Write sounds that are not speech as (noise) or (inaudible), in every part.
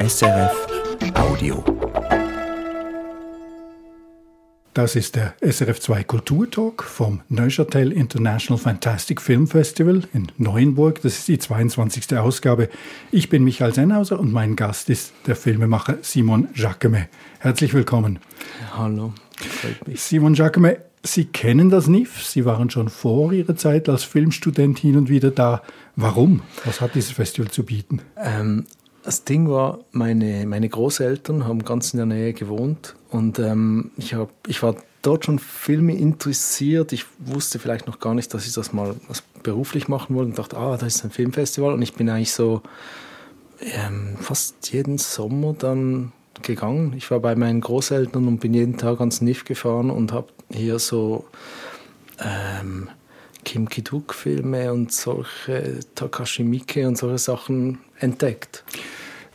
SRF Audio. Das ist der SRF2 Kulturtalk vom Neuchâtel International Fantastic Film Festival in Neuenburg. Das ist die 22. Ausgabe. Ich bin Michael Sennhauser und mein Gast ist der Filmemacher Simon Jacquemet. Herzlich willkommen. Hallo, freut mich. Simon Jacquemet, Sie kennen das NIF. Sie waren schon vor Ihrer Zeit als Filmstudent hin und wieder da. Warum? Was hat dieses Festival zu bieten? Ähm, das Ding war, meine, meine Großeltern haben ganz in der Nähe gewohnt und ähm, ich, hab, ich war dort schon Filme interessiert. Ich wusste vielleicht noch gar nicht, dass ich das mal beruflich machen wollte und dachte, ah, da ist ein Filmfestival und ich bin eigentlich so ähm, fast jeden Sommer dann gegangen. Ich war bei meinen Großeltern und bin jeden Tag ans NIF gefahren und habe hier so ähm, Kim Ki-duk-Filme und solche Takashi Miike und solche Sachen entdeckt.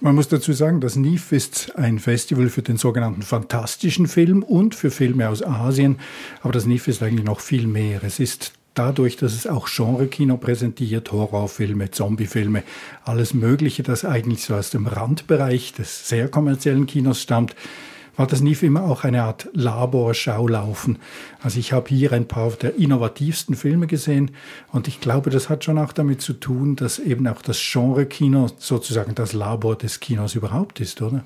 Man muss dazu sagen, das NIF ist ein Festival für den sogenannten fantastischen Film und für Filme aus Asien. Aber das NIF ist eigentlich noch viel mehr. Es ist dadurch, dass es auch Genre-Kino präsentiert, Horrorfilme, Zombiefilme, alles Mögliche, das eigentlich so aus dem Randbereich des sehr kommerziellen Kinos stammt, war das NIF immer auch eine Art Laborschaulaufen. Also ich habe hier ein paar der innovativsten Filme gesehen und ich glaube, das hat schon auch damit zu tun, dass eben auch das Genre-Kino sozusagen das Labor des Kinos überhaupt ist, oder?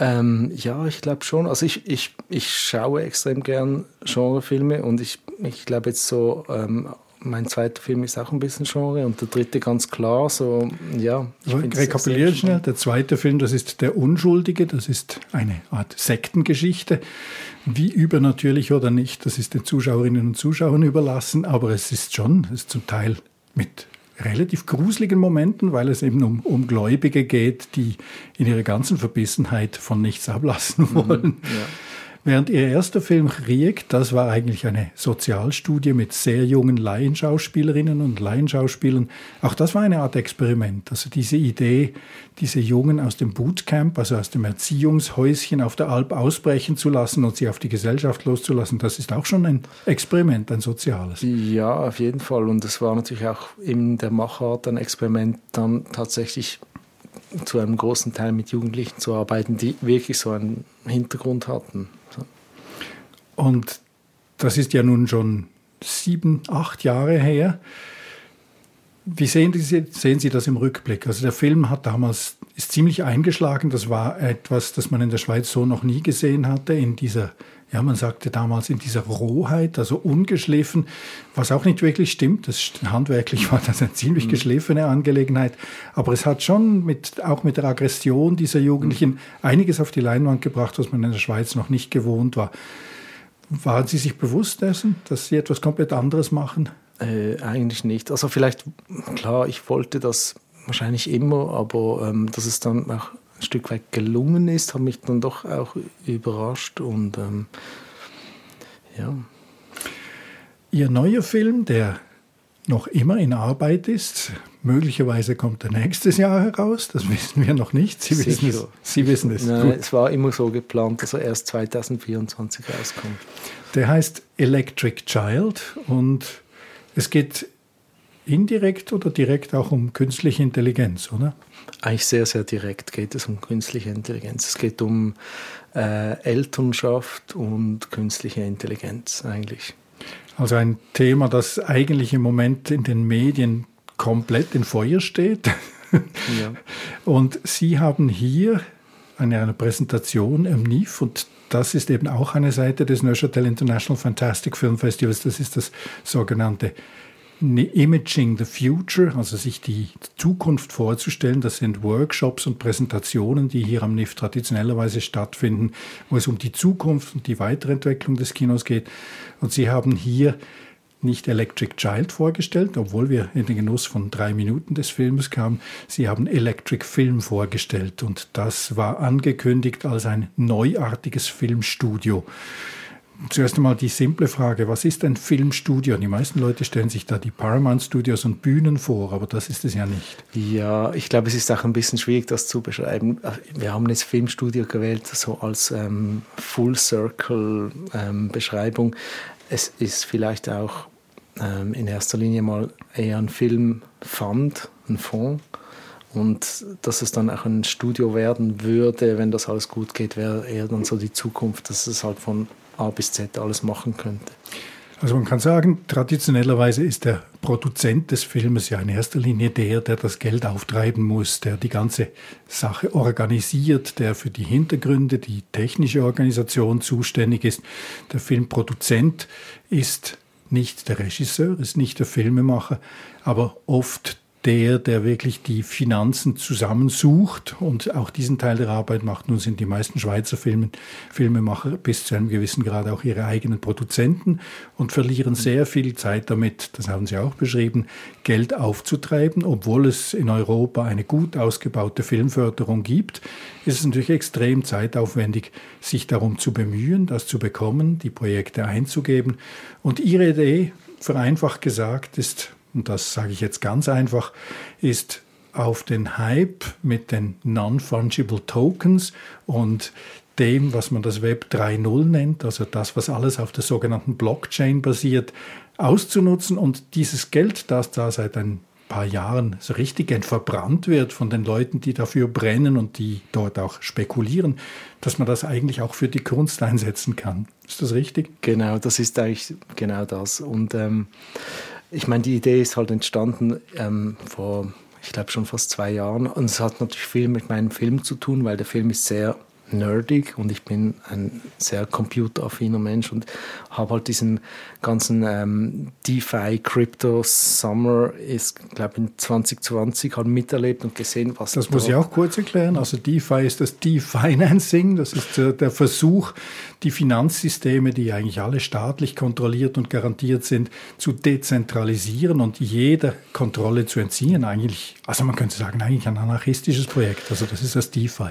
Ähm, ja, ich glaube schon. Also ich, ich, ich schaue extrem gern Genrefilme und ich, ich glaube jetzt so ähm, mein zweiter Film ist auch ein bisschen Genre und der dritte ganz klar. So, ja, ich Rekapitulieren schnell. Der zweite Film, das ist Der Unschuldige. Das ist eine Art Sektengeschichte. Wie übernatürlich oder nicht, das ist den Zuschauerinnen und Zuschauern überlassen. Aber es ist schon, es ist zum Teil mit relativ gruseligen Momenten, weil es eben um, um Gläubige geht, die in ihrer ganzen Verbissenheit von nichts ablassen mhm, wollen. Mhm, ja. Während ihr erster Film Riek, das war eigentlich eine Sozialstudie mit sehr jungen Laienschauspielerinnen und Laienschauspielern, auch das war eine Art Experiment. Also diese Idee, diese Jungen aus dem Bootcamp, also aus dem Erziehungshäuschen auf der Alp ausbrechen zu lassen und sie auf die Gesellschaft loszulassen, das ist auch schon ein Experiment, ein soziales. Ja, auf jeden Fall. Und es war natürlich auch in der Machart ein Experiment, dann tatsächlich zu einem großen Teil mit Jugendlichen zu arbeiten, die wirklich so einen Hintergrund hatten. Und das ist ja nun schon sieben, acht Jahre her. Wie sehen, Sie, sehen Sie das im Rückblick? Also der Film hat damals ist ziemlich eingeschlagen. Das war etwas, das man in der Schweiz so noch nie gesehen hatte. In dieser, ja, man sagte damals in dieser Rohheit, also ungeschliffen, was auch nicht wirklich stimmt. Das, handwerklich war das eine ziemlich mhm. geschliffene Angelegenheit. Aber es hat schon mit, auch mit der Aggression dieser Jugendlichen mhm. einiges auf die Leinwand gebracht, was man in der Schweiz noch nicht gewohnt war. Waren Sie sich bewusst dessen, dass Sie etwas komplett anderes machen? Äh, eigentlich nicht. Also vielleicht, klar, ich wollte das wahrscheinlich immer, aber ähm, dass es dann auch ein Stück weit gelungen ist, hat mich dann doch auch überrascht und ähm, ja. Ihr neuer Film, der noch immer in Arbeit ist. Möglicherweise kommt er nächstes Jahr heraus, das wissen wir noch nicht. Sie wissen es. Sie wissen es. Nein, es war immer so geplant, dass er erst 2024 rauskommt. Der heißt Electric Child und es geht indirekt oder direkt auch um künstliche Intelligenz, oder? Eigentlich sehr, sehr direkt geht es um künstliche Intelligenz. Es geht um äh, Elternschaft und künstliche Intelligenz eigentlich. Also ein Thema, das eigentlich im Moment in den Medien komplett in Feuer steht. (laughs) Ja. Und Sie haben hier eine, eine Präsentation im NIF und das ist eben auch eine Seite des Neuchâtel International Fantastic Film Festivals. Das ist das sogenannte Imaging the Future, also sich die Zukunft vorzustellen. Das sind Workshops und Präsentationen, die hier am NIF traditionellerweise stattfinden, wo es um die Zukunft und die Weiterentwicklung des Kinos geht. Und Sie haben hier nicht Electric Child vorgestellt, obwohl wir in den Genuss von drei Minuten des Films kamen. Sie haben Electric Film vorgestellt und das war angekündigt als ein neuartiges Filmstudio. Zuerst einmal die simple Frage, was ist ein Filmstudio? Die meisten Leute stellen sich da die Paramount Studios und Bühnen vor, aber das ist es ja nicht. Ja, ich glaube, es ist auch ein bisschen schwierig, das zu beschreiben. Wir haben jetzt Filmstudio gewählt, so als ähm, Full Circle ähm, Beschreibung. Es ist vielleicht auch ähm, in erster Linie mal eher ein Filmfund, ein Fonds Und dass es dann auch ein Studio werden würde, wenn das alles gut geht, wäre eher dann so die Zukunft, dass es halt von A bis Z alles machen könnte. Also man kann sagen, traditionellerweise ist der Produzent des Filmes ja in erster Linie der, der das Geld auftreiben muss, der die ganze Sache organisiert, der für die Hintergründe, die technische Organisation zuständig ist. Der Filmproduzent ist nicht der Regisseur, ist nicht der Filmemacher, aber oft der, der wirklich die Finanzen zusammensucht und auch diesen Teil der Arbeit macht. Nun sind die meisten Schweizer Filme, Filmemacher bis zu einem gewissen Grad auch ihre eigenen Produzenten und verlieren sehr viel Zeit damit, das haben Sie auch beschrieben, Geld aufzutreiben. Obwohl es in Europa eine gut ausgebaute Filmförderung gibt, ist es natürlich extrem zeitaufwendig, sich darum zu bemühen, das zu bekommen, die Projekte einzugeben. Und Ihre Idee, vereinfacht gesagt, ist und das sage ich jetzt ganz einfach, ist auf den Hype mit den Non-Fungible Tokens und dem, was man das Web 3.0 nennt, also das, was alles auf der sogenannten Blockchain basiert, auszunutzen und dieses Geld, das da seit ein paar Jahren so richtig verbrannt wird von den Leuten, die dafür brennen und die dort auch spekulieren, dass man das eigentlich auch für die Kunst einsetzen kann. Ist das richtig? Genau, das ist eigentlich genau das. Und ähm, ich meine, die Idee ist halt entstanden ähm, vor, ich glaube, schon fast zwei Jahren. Und es hat natürlich viel mit meinem Film zu tun, weil der Film ist sehr nerdig und ich bin ein sehr computeraffiner Mensch und habe halt diesen ganzen ähm, DeFi Crypto Summer ist glaube in 2020 halt miterlebt und gesehen, was das muss ich auch kurz erklären. Also DeFi ist das Definancing, das ist der, der Versuch, die Finanzsysteme, die eigentlich alle staatlich kontrolliert und garantiert sind, zu dezentralisieren und jeder Kontrolle zu entziehen. Eigentlich, also man könnte sagen, eigentlich ein anarchistisches Projekt. Also das ist das DeFi.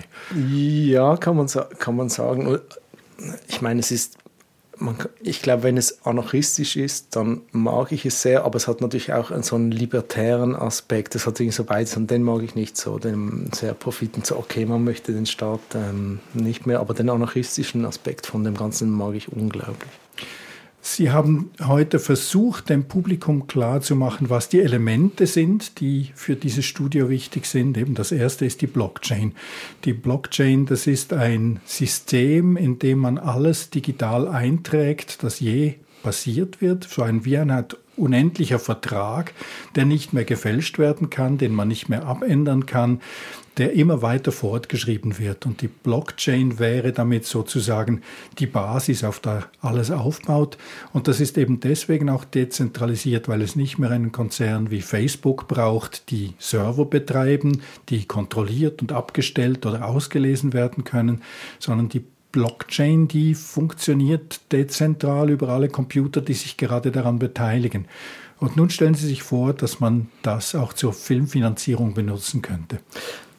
Ja, kann man, kann man sagen. Ich meine, es ist man, ich glaube, wenn es anarchistisch ist, dann mag ich es sehr, aber es hat natürlich auch so einen libertären Aspekt. Es hat irgendwie so beides und den mag ich nicht so, den sehr profiten, so okay, man möchte den Staat ähm, nicht mehr, aber den anarchistischen Aspekt von dem Ganzen mag ich unglaublich. Sie haben heute versucht, dem Publikum klarzumachen, was die Elemente sind, die für dieses Studio wichtig sind. Eben das erste ist die Blockchain. Die Blockchain, das ist ein System, in dem man alles digital einträgt, das je passiert wird, so ein Art unendlicher Vertrag, der nicht mehr gefälscht werden kann, den man nicht mehr abändern kann, der immer weiter fortgeschrieben wird. Und die Blockchain wäre damit sozusagen die Basis, auf der alles aufbaut. Und das ist eben deswegen auch dezentralisiert, weil es nicht mehr einen Konzern wie Facebook braucht, die Server betreiben, die kontrolliert und abgestellt oder ausgelesen werden können, sondern die Blockchain, die funktioniert dezentral über alle Computer, die sich gerade daran beteiligen. Und nun stellen Sie sich vor, dass man das auch zur Filmfinanzierung benutzen könnte.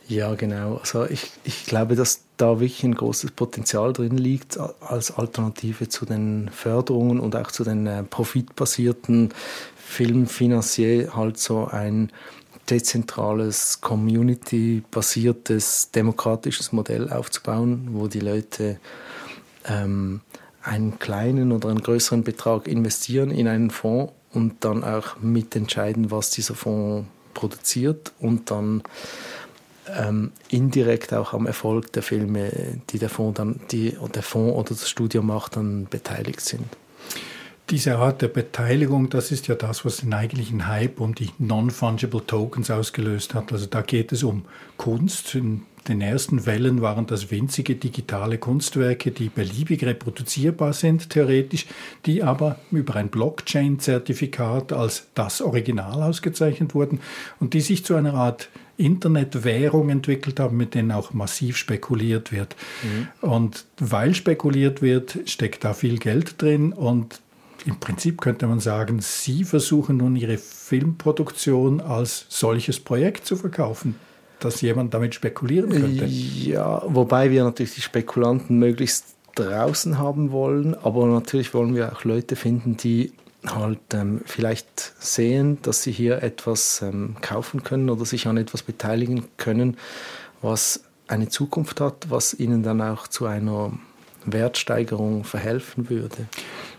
Ja, genau. Also ich, ich glaube, dass da wirklich ein großes Potenzial drin liegt als Alternative zu den Förderungen und auch zu den äh, profitbasierten Filmfinanzier halt so ein dezentrales, community-basiertes, demokratisches Modell aufzubauen, wo die Leute ähm, einen kleinen oder einen größeren Betrag investieren in einen Fonds und dann auch mitentscheiden, was dieser Fonds produziert und dann ähm, indirekt auch am Erfolg der Filme, die der Fonds, dann, die, der Fonds oder das Studio macht, dann beteiligt sind. Diese Art der Beteiligung, das ist ja das, was den eigentlichen Hype um die Non-Fungible Tokens ausgelöst hat. Also da geht es um Kunst. In den ersten Wellen waren das winzige digitale Kunstwerke, die beliebig reproduzierbar sind, theoretisch, die aber über ein Blockchain-Zertifikat als das Original ausgezeichnet wurden und die sich zu einer Art Internetwährung entwickelt haben, mit denen auch massiv spekuliert wird. Mhm. Und weil spekuliert wird, steckt da viel Geld drin und im Prinzip könnte man sagen, Sie versuchen nun Ihre Filmproduktion als solches Projekt zu verkaufen, dass jemand damit spekulieren könnte. Ja, wobei wir natürlich die Spekulanten möglichst draußen haben wollen, aber natürlich wollen wir auch Leute finden, die halt ähm, vielleicht sehen, dass sie hier etwas ähm, kaufen können oder sich an etwas beteiligen können, was eine Zukunft hat, was ihnen dann auch zu einer Wertsteigerung verhelfen würde.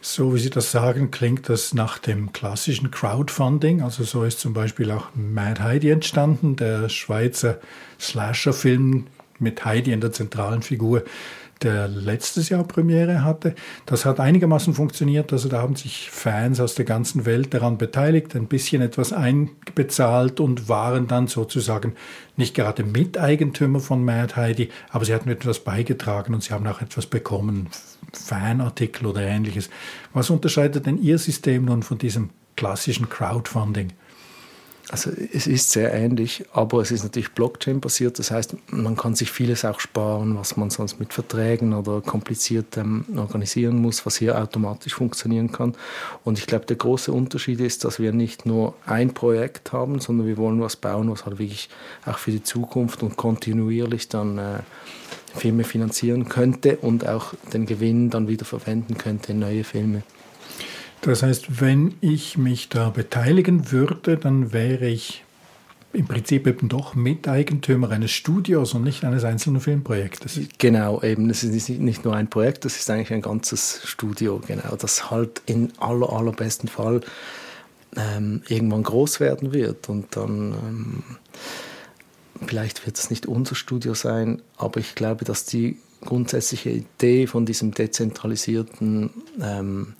So wie Sie das sagen, klingt das nach dem klassischen Crowdfunding. Also so ist zum Beispiel auch Mad Heidi entstanden, der Schweizer Slasher-Film mit Heidi in der zentralen Figur, der letztes Jahr Premiere hatte. Das hat einigermaßen funktioniert. Also da haben sich Fans aus der ganzen Welt daran beteiligt, ein bisschen etwas einbezahlt und waren dann sozusagen nicht gerade Miteigentümer von Mad Heidi, aber sie hatten etwas beigetragen und sie haben auch etwas bekommen, Fanartikel oder ähnliches. Was unterscheidet denn Ihr System nun von diesem klassischen Crowdfunding? Also es ist sehr ähnlich, aber es ist natürlich Blockchain-basiert. Das heißt, man kann sich vieles auch sparen, was man sonst mit Verträgen oder kompliziert ähm, organisieren muss, was hier automatisch funktionieren kann. Und ich glaube, der große Unterschied ist, dass wir nicht nur ein Projekt haben, sondern wir wollen was bauen, was halt wirklich auch für die Zukunft und kontinuierlich dann äh, Filme finanzieren könnte und auch den Gewinn dann wieder verwenden könnte in neue Filme. Das heißt, wenn ich mich da beteiligen würde, dann wäre ich im Prinzip eben doch Miteigentümer eines Studios und nicht eines einzelnen Filmprojektes. Genau, eben. Es ist nicht nur ein Projekt, das ist eigentlich ein ganzes Studio, genau, das halt in aller, allerbesten Fall ähm, irgendwann groß werden wird und dann ähm, vielleicht wird es nicht unser Studio sein, aber ich glaube, dass die grundsätzliche Idee von diesem dezentralisierten ähm,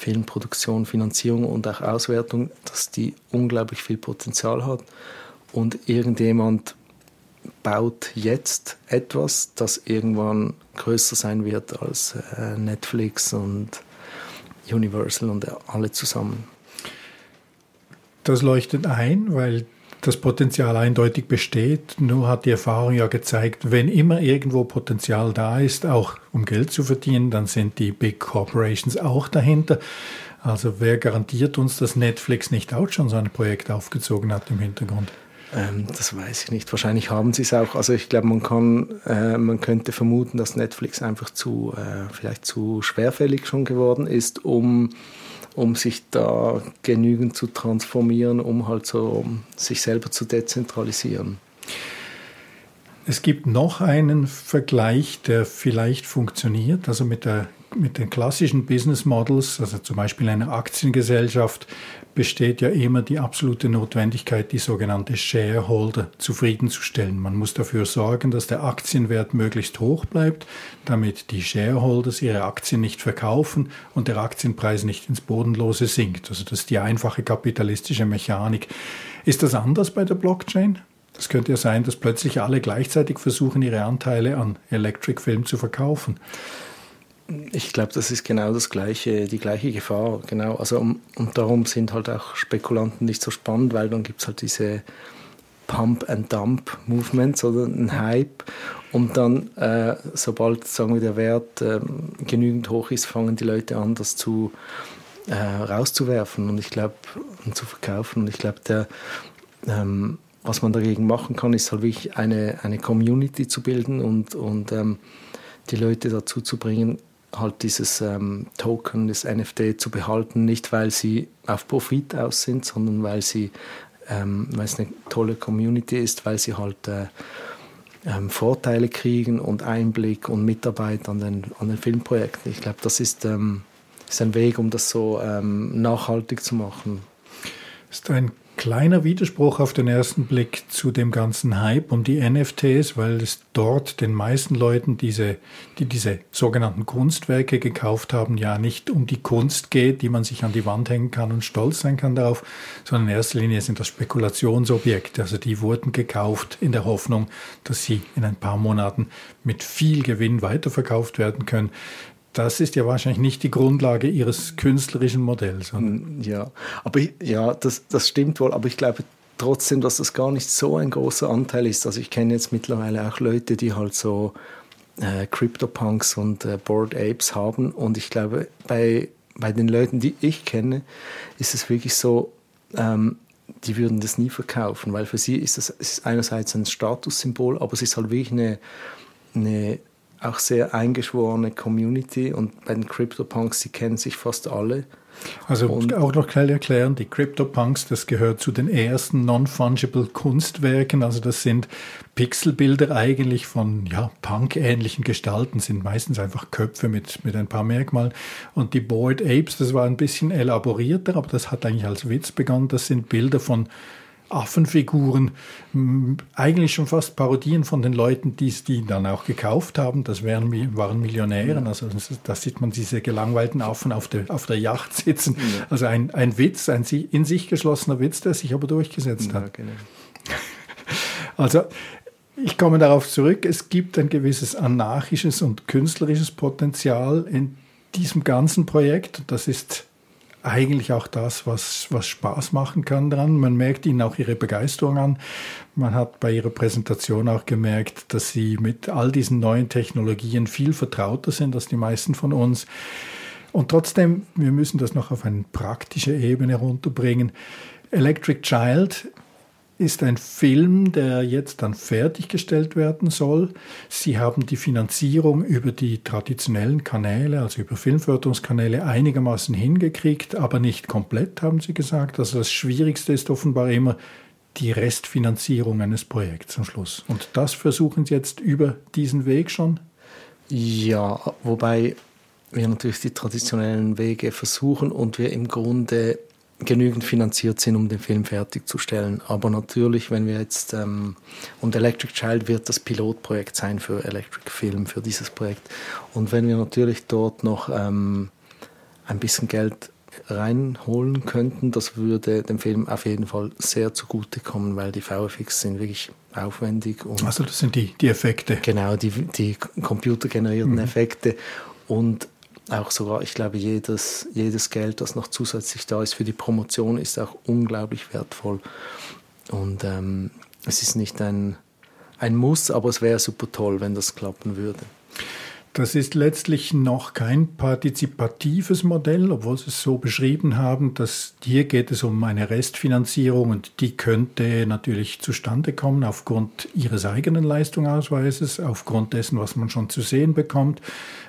Filmproduktion, Finanzierung und auch Auswertung, dass die unglaublich viel Potenzial hat. Und irgendjemand baut jetzt etwas, das irgendwann größer sein wird als äh, Netflix und Universal und alle zusammen. Das leuchtet ein, weil das Potenzial eindeutig besteht. Nur hat die Erfahrung ja gezeigt, wenn immer irgendwo Potenzial da ist, auch um Geld zu verdienen, dann sind die Big Corporations auch dahinter. Also wer garantiert uns, dass Netflix nicht auch schon so ein Projekt aufgezogen hat im Hintergrund? Ähm, das weiß ich nicht. Wahrscheinlich haben sie es auch. Also ich glaube, man kann, äh, man könnte vermuten, dass Netflix einfach zu, äh, vielleicht zu schwerfällig schon geworden ist, um um sich da genügend zu transformieren, um halt so sich selber zu dezentralisieren. Es gibt noch einen Vergleich, der vielleicht funktioniert, also mit, der, mit den klassischen Business Models, also zum Beispiel einer Aktiengesellschaft besteht ja immer die absolute Notwendigkeit, die sogenannte Shareholder zufriedenzustellen. Man muss dafür sorgen, dass der Aktienwert möglichst hoch bleibt, damit die Shareholders ihre Aktien nicht verkaufen und der Aktienpreis nicht ins Bodenlose sinkt. Also das ist die einfache kapitalistische Mechanik. Ist das anders bei der Blockchain? Es könnte ja sein, dass plötzlich alle gleichzeitig versuchen, ihre Anteile an Electric Film zu verkaufen. Ich glaube, das ist genau das gleiche, die gleiche Gefahr. Genau. Also, um, und darum sind halt auch Spekulanten nicht so spannend, weil dann gibt es halt diese Pump-and-Dump-Movements oder ein Hype. Und dann, äh, sobald sagen wir, der Wert äh, genügend hoch ist, fangen die Leute an, das zu, äh, rauszuwerfen und ich glaube, und zu verkaufen. Und ich glaube, ähm, was man dagegen machen kann, ist halt wirklich eine, eine Community zu bilden und, und ähm, die Leute dazu zu bringen, halt dieses ähm, Token, das NFT zu behalten, nicht weil sie auf Profit aus sind, sondern weil sie, ähm, weil es eine tolle Community ist, weil sie halt äh, ähm, Vorteile kriegen und Einblick und Mitarbeit an den, an den Filmprojekten. Ich glaube, das ist, ähm, ist ein Weg, um das so ähm, nachhaltig zu machen. Ist ein kleiner Widerspruch auf den ersten Blick zu dem ganzen Hype um die NFTs, weil es dort den meisten Leuten, diese, die diese sogenannten Kunstwerke gekauft haben, ja nicht um die Kunst geht, die man sich an die Wand hängen kann und stolz sein kann darauf, sondern in erster Linie sind das Spekulationsobjekte. Also die wurden gekauft in der Hoffnung, dass sie in ein paar Monaten mit viel Gewinn weiterverkauft werden können das ist ja wahrscheinlich nicht die Grundlage Ihres künstlerischen Modells. Oder? Mm, ja, aber ja, das, das stimmt wohl, aber ich glaube trotzdem, dass das gar nicht so ein großer Anteil ist. Also ich kenne jetzt mittlerweile auch Leute, die halt so äh, CryptoPunks und äh, Bored Apes haben und ich glaube, bei, bei den Leuten, die ich kenne, ist es wirklich so, ähm, die würden das nie verkaufen, weil für sie ist das ist einerseits ein Statussymbol, aber es ist halt wirklich eine, eine auch sehr eingeschworene Community und bei den CryptoPunks, sie kennen sich fast alle. Also und auch noch schnell erklären, die CryptoPunks, das gehört zu den ersten non-fungible Kunstwerken. Also das sind Pixelbilder eigentlich von ja, Punk-ähnlichen Gestalten, sind meistens einfach Köpfe mit, mit ein paar Merkmalen. Und die Bored Apes, das war ein bisschen elaborierter, aber das hat eigentlich als Witz begonnen. Das sind Bilder von Affenfiguren, eigentlich schon fast Parodien von den Leuten, die es die dann auch gekauft haben. Das wären, waren Millionären. Also da sieht man diese gelangweilten Affen auf der, auf der Yacht sitzen. Also ein, ein Witz, ein in sich geschlossener Witz, der sich aber durchgesetzt hat. Ja, genau. (laughs) Also ich komme darauf zurück, es gibt ein gewisses anarchisches und künstlerisches Potenzial in diesem ganzen Projekt. Das ist eigentlich auch das, was, was Spaß machen kann dran. Man merkt ihnen auch ihre Begeisterung an. Man hat bei ihrer Präsentation auch gemerkt, dass sie mit all diesen neuen Technologien viel vertrauter sind als die meisten von uns. Und trotzdem, wir müssen das noch auf eine praktische Ebene runterbringen. Electric Child ist ein Film, der jetzt dann fertiggestellt werden soll. Sie haben die Finanzierung über die traditionellen Kanäle, also über Filmförderungskanäle, einigermaßen hingekriegt, aber nicht komplett, haben Sie gesagt. Also das Schwierigste ist offenbar immer die Restfinanzierung eines Projekts am Schluss. Und das versuchen Sie jetzt über diesen Weg schon? Ja, wobei wir natürlich die traditionellen Wege versuchen und wir im Grunde genügend finanziert sind, um den Film fertigzustellen. Aber natürlich, wenn wir jetzt, ähm, und Electric Child wird das Pilotprojekt sein für Electric Film, für dieses Projekt. Und wenn wir natürlich dort noch ähm, ein bisschen Geld reinholen könnten, das würde dem Film auf jeden Fall sehr zugutekommen, weil die VFX sind wirklich aufwendig. also das sind die, die Effekte. Genau, die, die computergenerierten mhm. Effekte. Und auch sogar, ich glaube, jedes, jedes Geld, das noch zusätzlich da ist für die Promotion, ist auch unglaublich wertvoll. Und ähm, es ist nicht ein, ein Muss, aber es wäre super toll, wenn das klappen würde. Das ist letztlich noch kein partizipatives Modell, obwohl Sie es so beschrieben haben, dass hier geht es um eine Restfinanzierung und die könnte natürlich zustande kommen aufgrund Ihres eigenen Leistungsausweises, aufgrund dessen, was man schon zu sehen bekommt,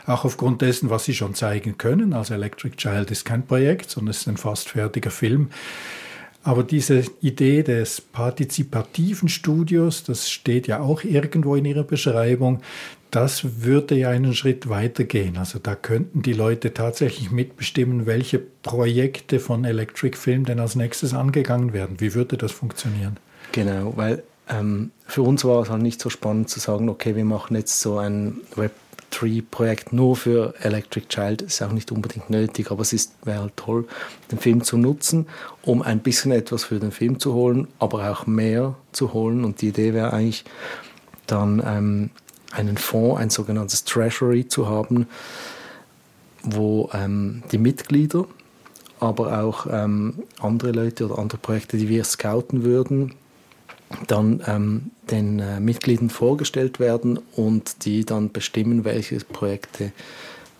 auch aufgrund dessen, was Sie schon zeigen können. Also Electric Child ist kein Projekt, sondern es ist ein fast fertiger Film. Aber diese Idee des partizipativen Studios, das steht ja auch irgendwo in Ihrer Beschreibung, das würde ja einen Schritt weiter gehen. Also da könnten die Leute tatsächlich mitbestimmen, welche Projekte von Electric Film denn als nächstes angegangen werden. Wie würde das funktionieren? Genau, weil ähm, für uns war es halt nicht so spannend zu sagen, okay, wir machen jetzt so ein Web3-Projekt nur für Electric Child. Ist auch nicht unbedingt nötig, aber es wäre halt toll, den Film zu nutzen, um ein bisschen etwas für den Film zu holen, aber auch mehr zu holen. Und die Idee wäre eigentlich dann ähm, einen Fonds, ein sogenanntes Treasury zu haben, wo ähm, die Mitglieder, aber auch ähm, andere Leute oder andere Projekte, die wir scouten würden, dann ähm, den äh, Mitgliedern vorgestellt werden und die dann bestimmen, welche Projekte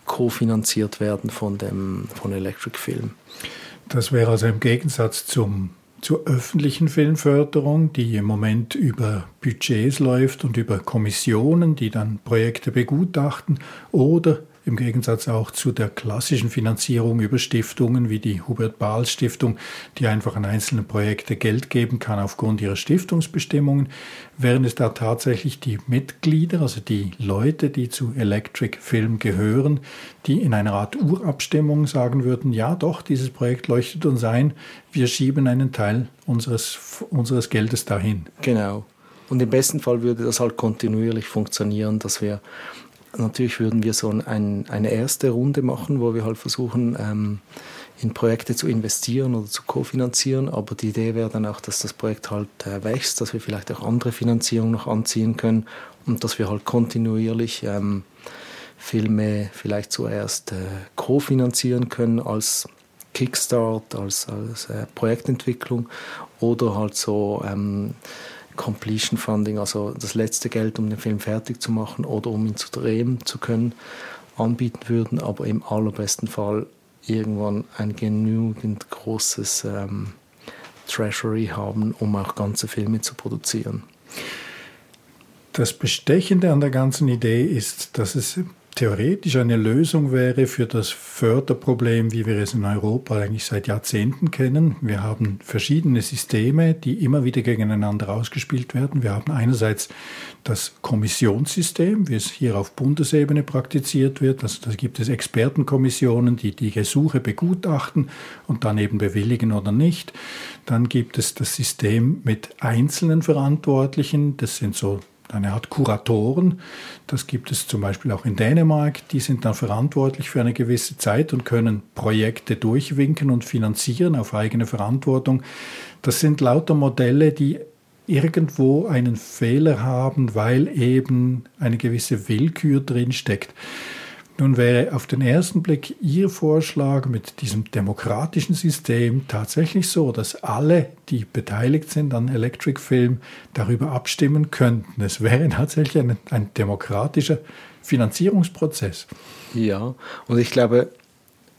kofinanziert werden von, dem, von Electric Film. Das wäre also im Gegensatz zum zur öffentlichen Filmförderung, die im Moment über Budgets läuft und über Kommissionen, die dann Projekte begutachten, oder im Gegensatz auch zu der klassischen Finanzierung über Stiftungen wie die Hubert Bahls Stiftung, die einfach an einzelne Projekte Geld geben kann aufgrund ihrer Stiftungsbestimmungen, während es da tatsächlich die Mitglieder, also die Leute, die zu Electric Film gehören, die in einer Art Urabstimmung sagen würden, ja doch, dieses Projekt leuchtet uns ein, wir schieben einen Teil unseres, unseres Geldes dahin. Genau. Und im besten Fall würde das halt kontinuierlich funktionieren, dass wir Natürlich würden wir so ein, eine erste Runde machen, wo wir halt versuchen, ähm, in Projekte zu investieren oder zu kofinanzieren. Aber die Idee wäre dann auch, dass das Projekt halt äh, wächst, dass wir vielleicht auch andere Finanzierungen noch anziehen können und dass wir halt kontinuierlich ähm, Filme vielleicht zuerst äh, kofinanzieren können als Kickstart, als, als äh, Projektentwicklung oder halt so ähm, Completion Funding, also das letzte Geld, um den Film fertig zu machen oder um ihn zu drehen zu können, anbieten würden, aber im allerbesten Fall irgendwann ein genügend großes ähm, Treasury haben, um auch ganze Filme zu produzieren. Das Bestechende an der ganzen Idee ist, dass es theoretisch eine Lösung wäre für das Förderproblem, wie wir es in Europa eigentlich seit Jahrzehnten kennen. Wir haben verschiedene Systeme, die immer wieder gegeneinander ausgespielt werden. Wir haben einerseits das Kommissionssystem, wie es hier auf Bundesebene praktiziert wird. Also da gibt es Expertenkommissionen, die die Gesuche begutachten und dann eben bewilligen oder nicht. Dann gibt es das System mit einzelnen Verantwortlichen. Das sind so eine Art Kuratoren. Das gibt es zum Beispiel auch in Dänemark. Die sind dann verantwortlich für eine gewisse Zeit und können Projekte durchwinken und finanzieren auf eigene Verantwortung. Das sind lauter Modelle, die irgendwo einen Fehler haben, weil eben eine gewisse Willkür drin steckt. Nun wäre auf den ersten Blick Ihr Vorschlag mit diesem demokratischen System tatsächlich so, dass alle, die beteiligt sind an Electric Film, darüber abstimmen könnten. Es wäre (laughs) tatsächlich ein, ein demokratischer Finanzierungsprozess. Ja, und ich glaube,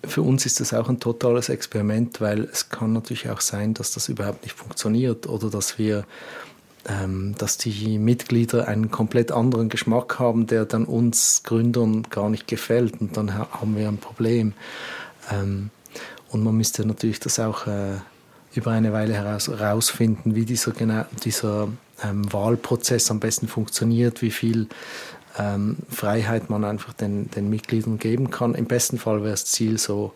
für uns ist das auch ein totales Experiment, weil es kann natürlich auch sein, dass das überhaupt nicht funktioniert oder dass wir dass die Mitglieder einen komplett anderen Geschmack haben, der dann uns Gründern gar nicht gefällt und dann haben wir ein Problem. Ähm, und man müsste natürlich das auch äh, über eine Weile heraus, herausfinden, wie dieser, dieser ähm, Wahlprozess am besten funktioniert, wie viel ähm, Freiheit man einfach den, den Mitgliedern geben kann. Im besten Fall wäre das Ziel so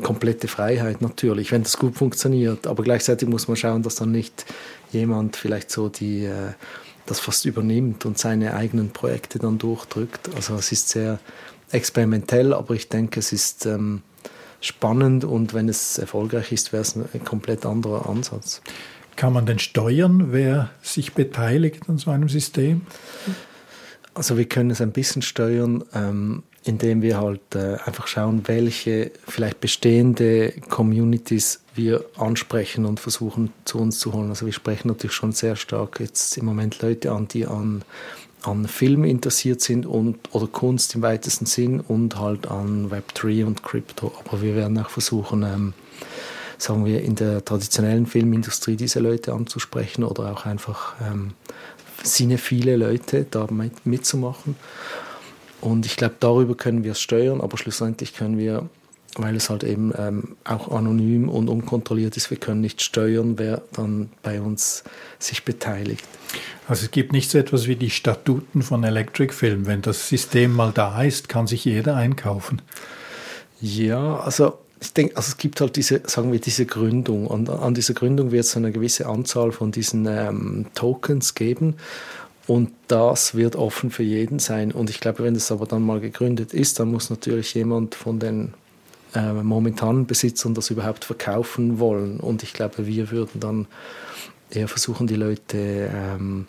komplette Freiheit natürlich, wenn das gut funktioniert. Aber gleichzeitig muss man schauen, dass dann nicht jemand vielleicht so die, äh, das fast übernimmt und seine eigenen Projekte dann durchdrückt. Also es ist sehr experimentell, aber ich denke, es ist ähm, spannend und wenn es erfolgreich ist, wäre es ein komplett anderer Ansatz. Kann man denn steuern, wer sich beteiligt an so einem System? Also wir können es ein bisschen steuern. Ähm, indem wir halt äh, einfach schauen, welche vielleicht bestehende Communities wir ansprechen und versuchen zu uns zu holen. Also wir sprechen natürlich schon sehr stark jetzt im Moment Leute an, die an, an Film interessiert sind und, oder Kunst im weitesten Sinn und halt an Web3 und Crypto. Aber wir werden auch versuchen, ähm, sagen wir, in der traditionellen Filmindustrie diese Leute anzusprechen oder auch einfach ähm, viele Leute da mit, mitzumachen. Und ich glaube, darüber können wir es steuern, aber schlussendlich können wir, weil es halt eben ähm, auch anonym und unkontrolliert ist, wir können nicht steuern, wer dann bei uns sich beteiligt. Also es gibt nicht so etwas wie die Statuten von Electric Film. Wenn das System mal da ist, kann sich jeder einkaufen. Ja, also ich denke, also es gibt halt diese, sagen wir, diese Gründung. Und an dieser Gründung wird es eine gewisse Anzahl von diesen ähm, Tokens geben. Und das wird offen für jeden sein. Und ich glaube, wenn das aber dann mal gegründet ist, dann muss natürlich jemand von den äh, momentanen Besitzern das überhaupt verkaufen wollen. Und ich glaube, wir würden dann eher versuchen, die Leute ähm,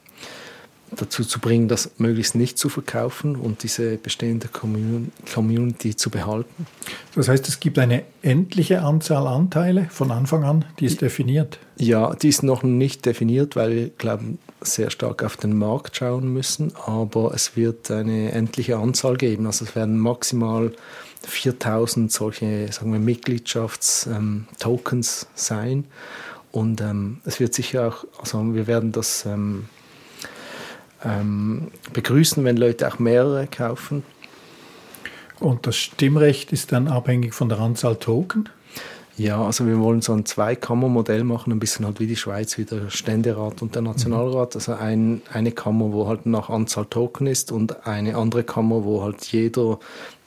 dazu zu bringen, das möglichst nicht zu verkaufen und diese bestehende Community zu behalten. Das heißt, es gibt eine endliche Anzahl Anteile von Anfang an, die ist definiert? Ja, die ist noch nicht definiert, weil wir glauben, sehr stark auf den Markt schauen müssen, aber es wird eine endliche Anzahl geben. Also es werden maximal 4000 solche sagen wir, Mitgliedschaftstokens ähm, sein. Und ähm, es wird sicher auch, also wir werden das ähm, ähm, begrüßen, wenn Leute auch mehrere kaufen. Und das Stimmrecht ist dann abhängig von der Anzahl Token? Ja, also wir wollen so ein Zweikammermodell machen, ein bisschen halt wie die Schweiz, wie der Ständerat und der Nationalrat. Also ein, eine Kammer, wo halt nach Anzahl Token ist und eine andere Kammer, wo halt jeder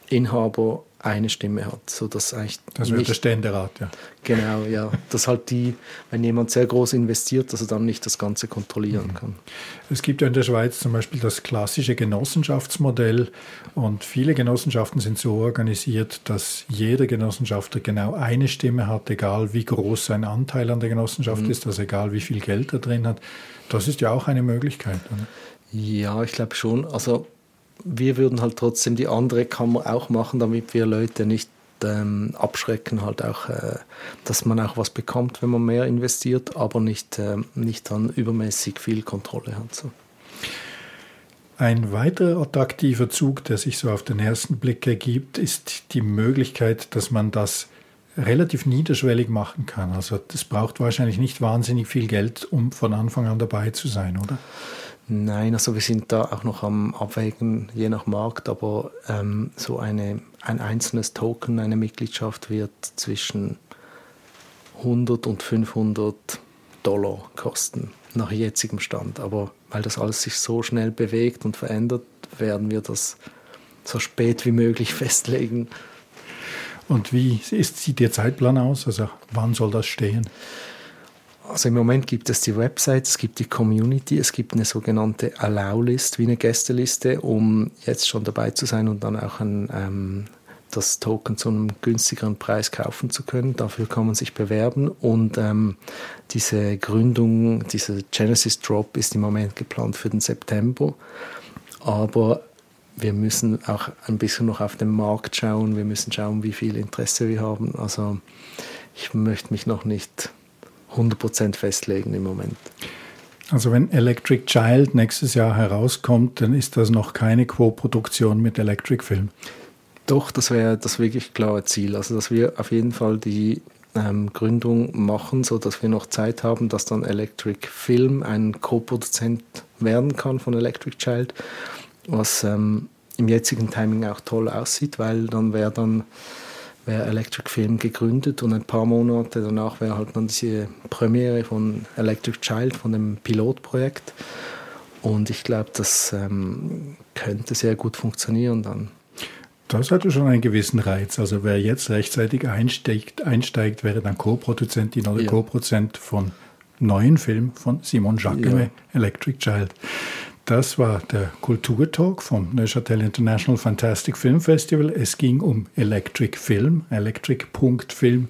Inhaber eine Stimme hat. So dass eigentlich das wäre der Ständerat, ja. Genau, ja. Dass halt die, wenn jemand sehr groß investiert, dass er dann nicht das Ganze kontrollieren mhm. kann. Es gibt ja in der Schweiz zum Beispiel das klassische Genossenschaftsmodell und viele Genossenschaften sind so organisiert, dass jeder Genossenschafter genau eine Stimme hat, egal wie groß sein Anteil an der Genossenschaft mhm. ist, also egal wie viel Geld er drin hat. Das ist ja auch eine Möglichkeit. Oder? Ja, ich glaube schon. Also wir würden halt trotzdem die andere Kammer auch machen, damit wir Leute nicht ähm, abschrecken, halt auch, äh, dass man auch was bekommt, wenn man mehr investiert, aber nicht, äh, nicht dann übermäßig viel Kontrolle hat. So. Ein weiterer attraktiver Zug, der sich so auf den ersten Blick ergibt, ist die Möglichkeit, dass man das relativ niederschwellig machen kann. Also das braucht wahrscheinlich nicht wahnsinnig viel Geld, um von Anfang an dabei zu sein, oder? Nein, also wir sind da auch noch am Abwägen, je nach Markt, aber ähm, so eine, ein einzelnes Token, eine Mitgliedschaft wird zwischen 100 und 500 Dollar kosten, nach jetzigem Stand. Aber weil das alles sich so schnell bewegt und verändert, werden wir das so spät wie möglich (laughs) festlegen. Und wie ist, sieht Ihr Zeitplan aus? Also wann soll das stehen? Also im Moment gibt es die Website, es gibt die Community, es gibt eine sogenannte Allow-List, wie eine Gästeliste, um jetzt schon dabei zu sein und dann auch ein, ähm, das Token zu einem günstigeren Preis kaufen zu können. Dafür kann man sich bewerben und ähm, diese Gründung, dieser Genesis Drop ist im Moment geplant für den September. Aber wir müssen auch ein bisschen noch auf den Markt schauen. Wir müssen schauen, wie viel Interesse wir haben. Also ich möchte mich noch nicht 100% festlegen im Moment. Also wenn Electric Child nächstes Jahr herauskommt, dann ist das noch keine Co-Produktion mit Electric Film. Doch, das wäre das wirklich klare Ziel. Also dass wir auf jeden Fall die ähm, Gründung machen, sodass wir noch Zeit haben, dass dann Electric Film ein Co-Produzent werden kann von Electric Child was ähm, im jetzigen Timing auch toll aussieht, weil dann wäre dann wäre Electric Film gegründet und ein paar Monate danach wäre halt dann diese Premiere von Electric Child, von dem Pilotprojekt. Und ich glaube, das ähm, könnte sehr gut funktionieren dann. Das hatte schon einen gewissen Reiz. Also wer jetzt rechtzeitig einsteigt, einsteigt wäre dann Co-Produzentin oder ja. Co-Produzent von neuen Film von Simon Jacquemet, ja. Electric Child. Das war der Kulturtalk vom Neuchâtel International Fantastic Film Festival. Es ging um Electric Film, Electric.film,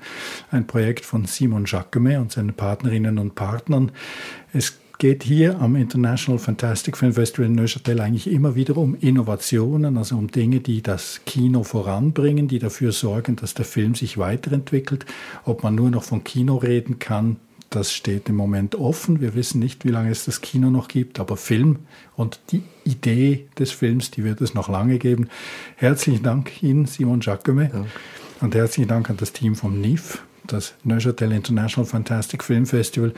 ein Projekt von Simon Jacquemet und seinen Partnerinnen und Partnern. Es geht hier am International Fantastic Film Festival in Neuchâtel eigentlich immer wieder um Innovationen, also um Dinge, die das Kino voranbringen, die dafür sorgen, dass der Film sich weiterentwickelt. Ob man nur noch von Kino reden kann, das steht im Moment offen. Wir wissen nicht, wie lange es das Kino noch gibt, aber Film und die Idee des Films, die wird es noch lange geben. Herzlichen Dank Ihnen, Simon Jacquemet. Ja. Und herzlichen Dank an das Team vom NIF, das Neuchâtel International Fantastic Film Festival.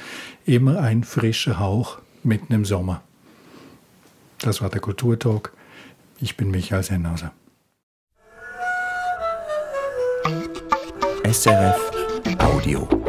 Immer ein frischer Hauch mitten im Sommer. Das war der Kulturtalk. Ich bin Michael Sennhauser. SRF Audio.